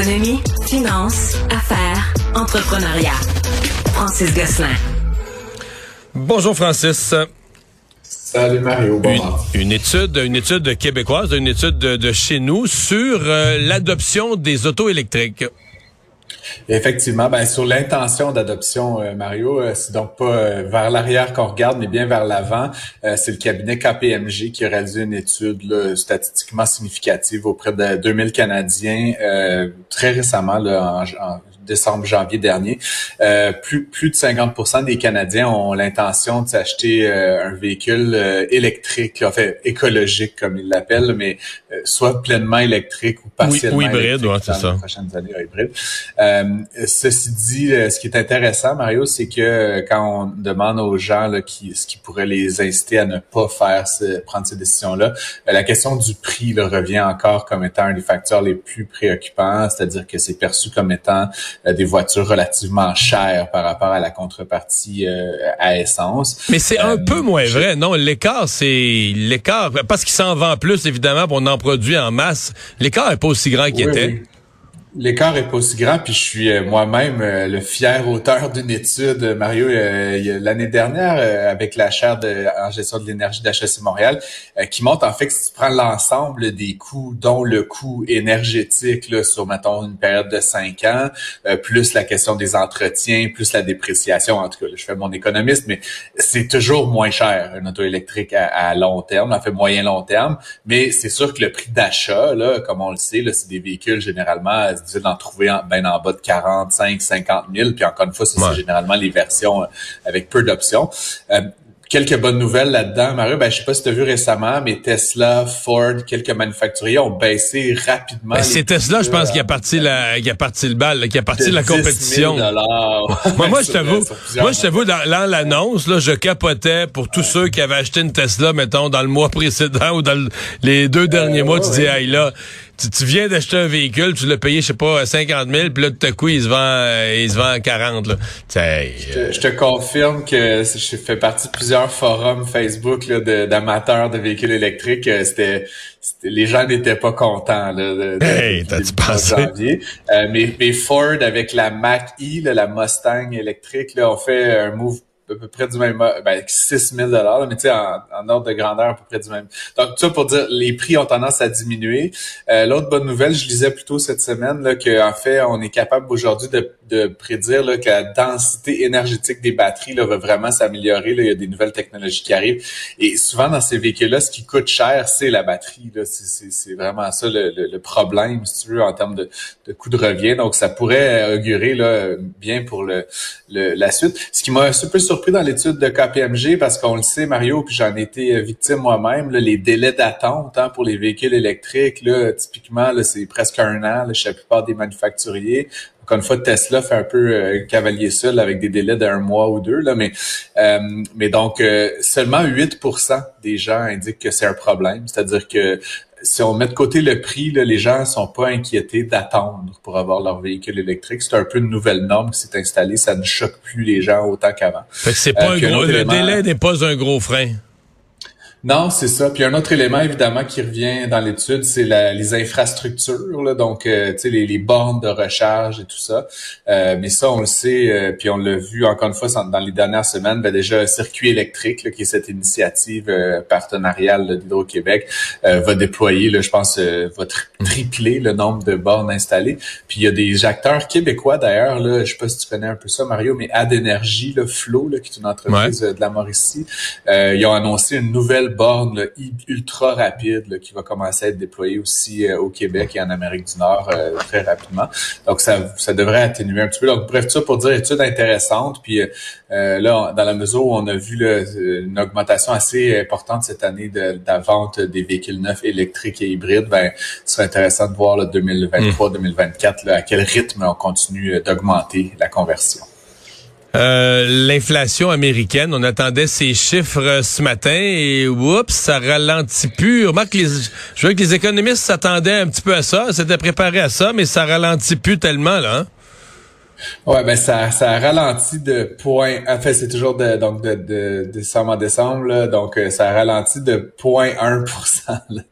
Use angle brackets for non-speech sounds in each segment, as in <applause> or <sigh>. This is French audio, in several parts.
Économie, finance, affaires, entrepreneuriat. Francis Gosselin. Bonjour Francis. Salut Mario. une, une, étude, une étude québécoise, une étude de, chez nous sur euh, l'adoption des autos électriques. Effectivement, ben sur l'intention d'adoption, euh, Mario, euh, c'est donc pas vers l'arrière qu'on regarde, mais bien vers l'avant. c'est le cabinet KPMG qui a réalisé une étude statistiquement significative auprès de 2000 Canadiens très récemment, en, janvier dernier, euh, plus, plus de 50% des Canadiens ont l'intention de s'acheter euh, un véhicule euh, électrique, en fait écologique comme ils l'appellent, mais soit pleinement électrique ou partiellement oui, hybride, ouais, c'est ça. les prochaines années hybride. ceci dit, ce qui est intéressant, Mario, c'est que quand on demande aux gens là, qui, ce qui pourrait les inciter à ne pas faire prendre ces décisions-là, la question du prix là, revient encore comme étant un des facteurs les plus préoccupants, c'est-à-dire que c'est perçu comme étant euh, des voitures relativement chères par rapport à la contrepartie euh, à essence. Mais c'est un euh, peu moins vrai, non L'écart, c'est l'écart parce qu'il s'en vend plus évidemment, on en produit en masse. L'écart est pas aussi grand qu'il était. L'écart est pas aussi grand, puis je suis euh, moi-même euh, le fier auteur d'une étude, Mario, euh, l'année dernière, avec la chaire de, en gestion de l'énergie d'HEC Montréal, qui montre en fait que si tu prends l'ensemble des coûts, dont le coût énergétique là, sur, mettons, une période de cinq ans, plus la question des entretiens, plus la dépréciation, en tout cas, je fais mon économiste, mais c'est toujours moins cher, un auto électrique à, long terme, en fait moyen-long terme, mais c'est sûr que le prix d'achat, là, comme on le sait, là, c'est des véhicules généralement c'est difficile d'en trouver en, ben en bas de 45, 50 000. Puis encore une fois, c'est généralement les versions euh, avec peu d'options. Euh, quelques bonnes nouvelles là-dedans, Mario. Ben, je sais pas si tu as vu récemment, mais Tesla, Ford, quelques manufacturiers ont baissé rapidement. Ben, c'est Tesla, je pense, qui a parti la, qui a parti le bal, qui a parti la compétition. <laughs> moi, moi, je t'avoue, moi, je t'avoue, dans, dans l'annonce, là, je capotais pour tous ceux qui avaient acheté une Tesla, mettons, dans le mois <laughs> précédent ou dans les deux derniers euh, mois, tu dis, hey, là, tu, viens d'acheter un véhicule, tu l'as payé, je sais pas, 50 000, puis là, tout à coup, il se vend, euh, il se vend à 40. Là. Je, te, confirme que je fais partie de plusieurs forums Facebook d'amateurs de, véhicules électriques. Euh, c'était les gens n'étaient pas contents là, de, hey, t'as-tu pensé? Janvier. Euh, mais, mais, Ford avec la Mach-E, la Mustang électrique, là, ont fait un move à peu près du même, ben, 6 000 mais tu sais, en, ordre de grandeur, à peu près du même. Donc, tout ça pour dire, les prix ont tendance à diminuer. Euh, l'autre bonne nouvelle, je lisais plutôt cette semaine, là, qu'en fait, on est capable aujourd'hui de, de, prédire là, que la densité énergétique des batteries là, va vraiment s'améliorer. Il y a des nouvelles technologies qui arrivent. Et souvent, dans ces véhicules-là, ce qui coûte cher, c'est la batterie. C'est vraiment ça le, le, problème, si tu veux, en termes de, de coût de revient. Donc, ça pourrait augurer là, bien pour le, la suite. Ce qui m'a un peu surpris surpris dans l'étude de KPMG parce qu'on le sait, Mario, puis j'en étais euh, victime moi-même, les délais d'attente hein, pour les véhicules électriques, là, typiquement, c'est presque un an chez la plupart des manufacturiers. Encore une fois, Tesla fait un peu euh, cavalier seul avec des délais d'un mois ou deux, là, mais, euh, mais donc seulement 8% des gens indiquent que c'est un problème. C'est-à-dire que si on met de côté le prix, là, les gens sont pas inquiétés d'attendre pour avoir leur véhicule électrique. C'est un peu une nouvelle norme qui s'est installée. Ça ne choque plus les gens autant qu'avant. c'est pas euh, un gros, le délai n'est pas un gros frein. Non, c'est ça. Puis un autre élément évidemment qui revient dans l'étude, c'est les infrastructures, là, donc euh, tu sais les, les, bornes de recharge et tout ça. Euh, mais ça, on le sait, euh, puis on l'a vu encore une fois dans les dernières semaines. Ben, déjà, circuit électrique, qui est cette initiative partenariale d'Hydro-Québec, va déployer, là, je pense, va tripler le nombre de bornes installées. Puis il y a des acteurs québécois d'ailleurs, là, je sais pas si tu connais un peu ça, Mario, mais Ad le Flow, là, qui est une entreprise de la Mauricie, ils ont annoncé une nouvelle nouvelle borne ultra rapide qui va commencer à être déployée aussi au Québec et en Amérique du Nord très rapidement. Donc, ça, ça devrait atténuer un petit peu. Donc, bref, tout ça pour dire étude intéressante. Puis là, dans la mesure où on a vu une augmentation assez importante cette année de, la vente des véhicules neufs électriques et hybrides, ben, ce serait intéressant de voir le 2023-2024 à quel rythme on continue d'augmenter la conversion. Euh, l'inflation américaine, on attendait ces chiffres euh, ce matin et oups, ça ralentit plus. Remarque, les, je veux que les économistes s'attendaient un petit peu à ça, s'étaient préparés à ça, mais ça ralentit plus tellement là. Hein? Ouais, ben ça, ça ralentit de point. En fait, c'est toujours de donc de, de, décembre en décembre, là, donc euh, ça ralentit de 0.1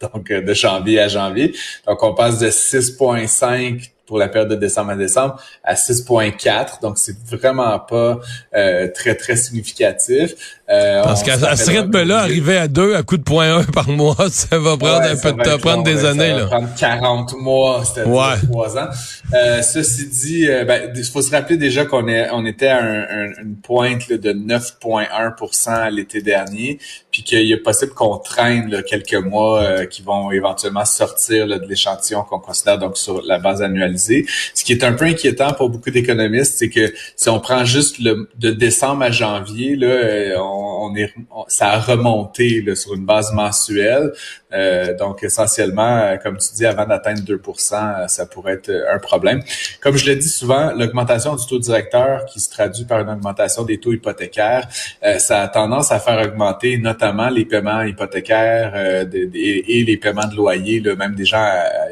donc de janvier à janvier. Donc on passe de 6,5 pour la période de décembre à décembre à 6,4. Donc, c'est vraiment pas euh, très, très significatif. Euh, Parce qu'à ce rythme-là, arriver à 2 à coup de 0.1 par mois, <laughs> ça va prendre un peu de temps, prendre des années. Ça va prendre 40 mois, c'est-à-dire ouais. 3 ans. Euh, ceci dit, euh, ben, il faut se rappeler déjà qu'on est, on était à un, une pointe là, de 9,1% l'été dernier, puis qu'il est possible qu'on traîne là, quelques mois euh, qui vont éventuellement sortir là, de l'échantillon qu'on considère donc sur la base annualisée. Ce qui est un peu inquiétant pour beaucoup d'économistes, c'est que si on prend juste le, de décembre à janvier, là, euh, on, est, ça a remonté là, sur une base mensuelle. Euh, donc, essentiellement, euh, comme tu dis, avant d'atteindre 2% euh, ça pourrait être un problème. Comme je le dis souvent, l'augmentation du taux directeur qui se traduit par une augmentation des taux hypothécaires, ça a tendance à faire augmenter notamment les paiements hypothécaires et les paiements de loyer, là, même des gens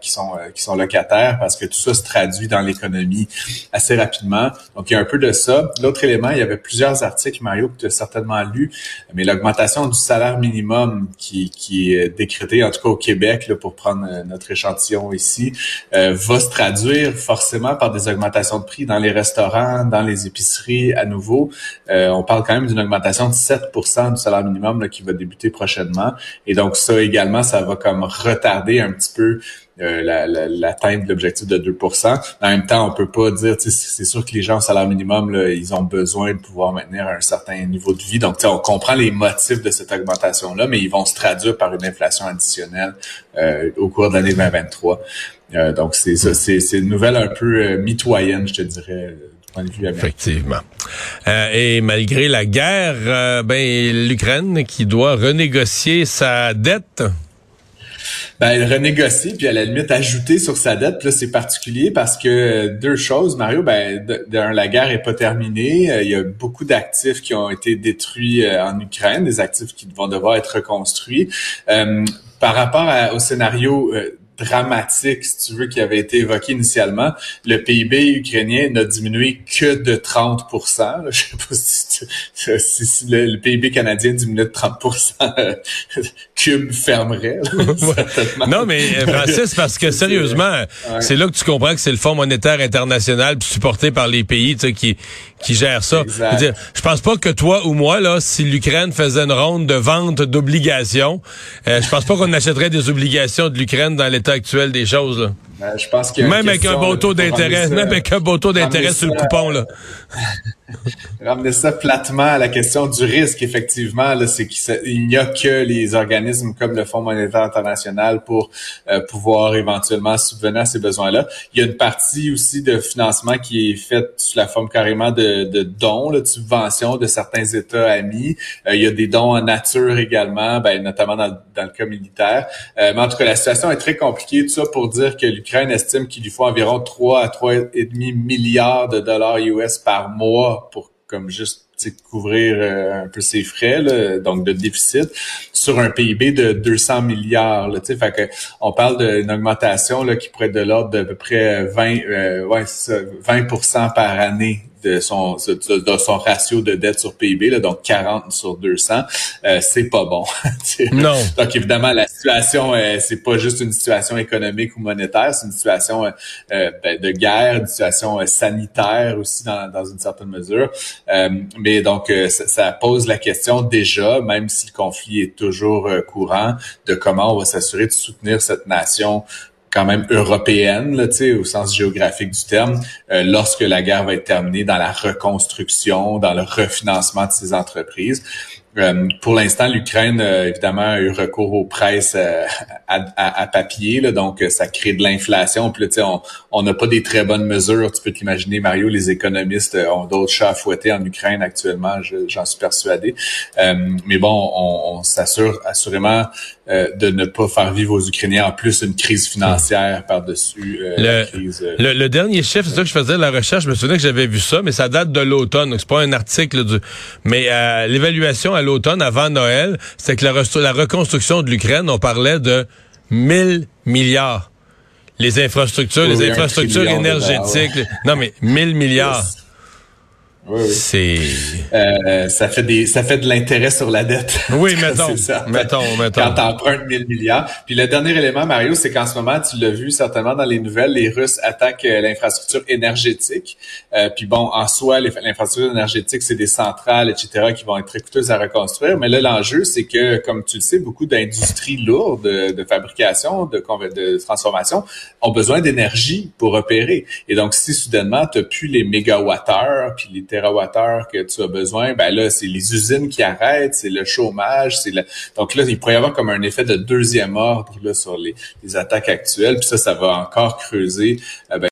qui sont qui sont locataires, parce que tout ça se traduit dans l'économie assez rapidement. Donc, il y a un peu de ça. L'autre élément, il y avait plusieurs articles, Mario, que tu as certainement lu, mais l'augmentation du salaire minimum qui, qui est décrit en tout cas au Québec, là, pour prendre euh, notre échantillon ici, euh, va se traduire forcément par des augmentations de prix dans les restaurants, dans les épiceries à nouveau. Euh, on parle quand même d'une augmentation de 7% du salaire minimum là, qui va débuter prochainement. Et donc ça également, ça va comme retarder un petit peu euh, l'atteinte de l'objectif de 2% En même temps, on peut pas dire, c'est sûr que les gens au salaire minimum, là, ils ont besoin de pouvoir maintenir un certain niveau de vie. Donc, on comprend les motifs de cette augmentation-là, mais ils vont se traduire par une inflation additionnelle euh, au cours de l'année 2023. Euh, donc, c'est ça, c'est une nouvelle un peu euh, mitoyenne, je te dirais. Du point de vue Effectivement. et malgré la guerre, ben l'Ukraine qui doit renégocier sa dette ben, elle renégocie, puis à la limite ajouter sur sa dette. Puis là, c'est particulier parce que deux choses, Mario, ben, d'un, la guerre est pas terminée. Euh, il y a beaucoup d'actifs qui ont été détruits euh, en Ukraine, des actifs qui vont devoir être reconstruits. Euh, par rapport au scénario dramatique, si tu veux, qui avait été évoqué initialement, le PIB ukrainien n'a diminué que de 30% Je sais pas si, si, le, PIB canadien diminuait de 30% Cube fermerait. <laughs> non, mais euh, Francis, parce que <laughs> sérieusement, c'est là que tu comprends que c'est le Fonds monétaire international supporté par les pays qui, qui gèrent ça. Je, dire, je pense pas que toi ou moi, là, si l'Ukraine faisait une ronde de vente d'obligations, euh, je pense pas qu'on <laughs> achèterait des obligations de l'Ukraine dans l'état actuel des choses. Là. Ben, je pense que même avec un beau taux d'intérêt, même avec un beau taux d'intérêt sur le coupon là. <laughs> Ramener ça platement à la question du risque, effectivement, là, c'est qu'il n'y a que les organismes comme le Fonds monétaire international pour euh, pouvoir éventuellement subvenir à ces besoins-là. Il y a une partie aussi de financement qui est faite sous la forme carrément de, de dons, de subventions de certains États amis. Euh, il y a des dons en nature également, ben, notamment dans, dans, le cas militaire. Euh, mais en tout cas, la situation est très compliquée. Tout ça pour dire que l'Ukraine estime qu'il lui faut environ 3 à 3,5 milliards de dollars US par mois pour comme juste couvrir euh, un peu ses frais, donc de déficit, sur un PIB de 200 milliards. Là, fait que on parle d'une augmentation là, qui pourrait être de l'ordre d'à peu près 20, euh, ouais, 20 par année de son, de son ratio de dette sur PIB, là, donc 40 sur 200, euh, c'est pas bon. <laughs> non. Donc évidemment, la situation, euh, c'est pas juste une situation économique ou monétaire, c'est une situation euh, euh, ben, de guerre, une situation sanitaire aussi dans, dans une certaine mesure. mais donc ça, ça, pose la question déjà, même si le conflit est toujours courant, de comment on va s'assurer de soutenir cette nation quand même européenne, là, au sens géographique du terme, euh, lorsque la guerre va être terminée dans la reconstruction, dans le refinancement de ces entreprises. Euh, pour l'instant, l'Ukraine, évidemment, a eu recours aux presses à, papier, là, donc ça crée de l'inflation. Puis là, on n'a pas des très bonnes mesures. Tu peux t'imaginer, Mario, les économistes ont d'autres chats à fouetter en Ukraine actuellement, j'en suis persuadé. mais bon, on, on s'assure assurément de ne pas faire vivre aux Ukrainiens en plus une crise financière par-dessus la crise. Le, le, dernier chiffre, c'est ça que je faisais la recherche, je me souvenais que j'avais vu ça, mais ça date de l'automne, donc c'est pas un article du... Mais l'évaluation à l'automne, avant Noël, c'est que la, la reconstruction de l'Ukraine, on parlait de 1000 milliards. Les infrastructures, les infrastructures énergétiques. Non, mais 1000 milliards. Oui, C'est euh, ça fait des ça fait de l'intérêt sur la dette. Oui, <laughs> mettons, mettons, mettons. Quand t'empruntes 1000 milliards. Puis le dernier élément, Mario, c'est qu'en ce moment, tu l'as vu certainement dans les nouvelles, les Russes attaquent euh, l'infrastructure énergétique. Euh, puis bon, en soi, l'infrastructure énergétique, c'est des centrales, etc., qui vont être très coûteuses à reconstruire. Mais là, l'enjeu, c'est que, comme tu le sais, beaucoup d'industries lourdes de, fabrication, de, de transformation, ont besoin d'énergie pour opérer. Et donc, si soudainement, tu plus les mégawattheures, puis les que tu as besoin, ben là, c'est les usines qui arrêtent, c'est le chômage, c'est le... donc là, il pourrait y avoir comme un effet de deuxième ordre là sur les, attaques actuelles, puis ça, ça va encore creuser euh, ben,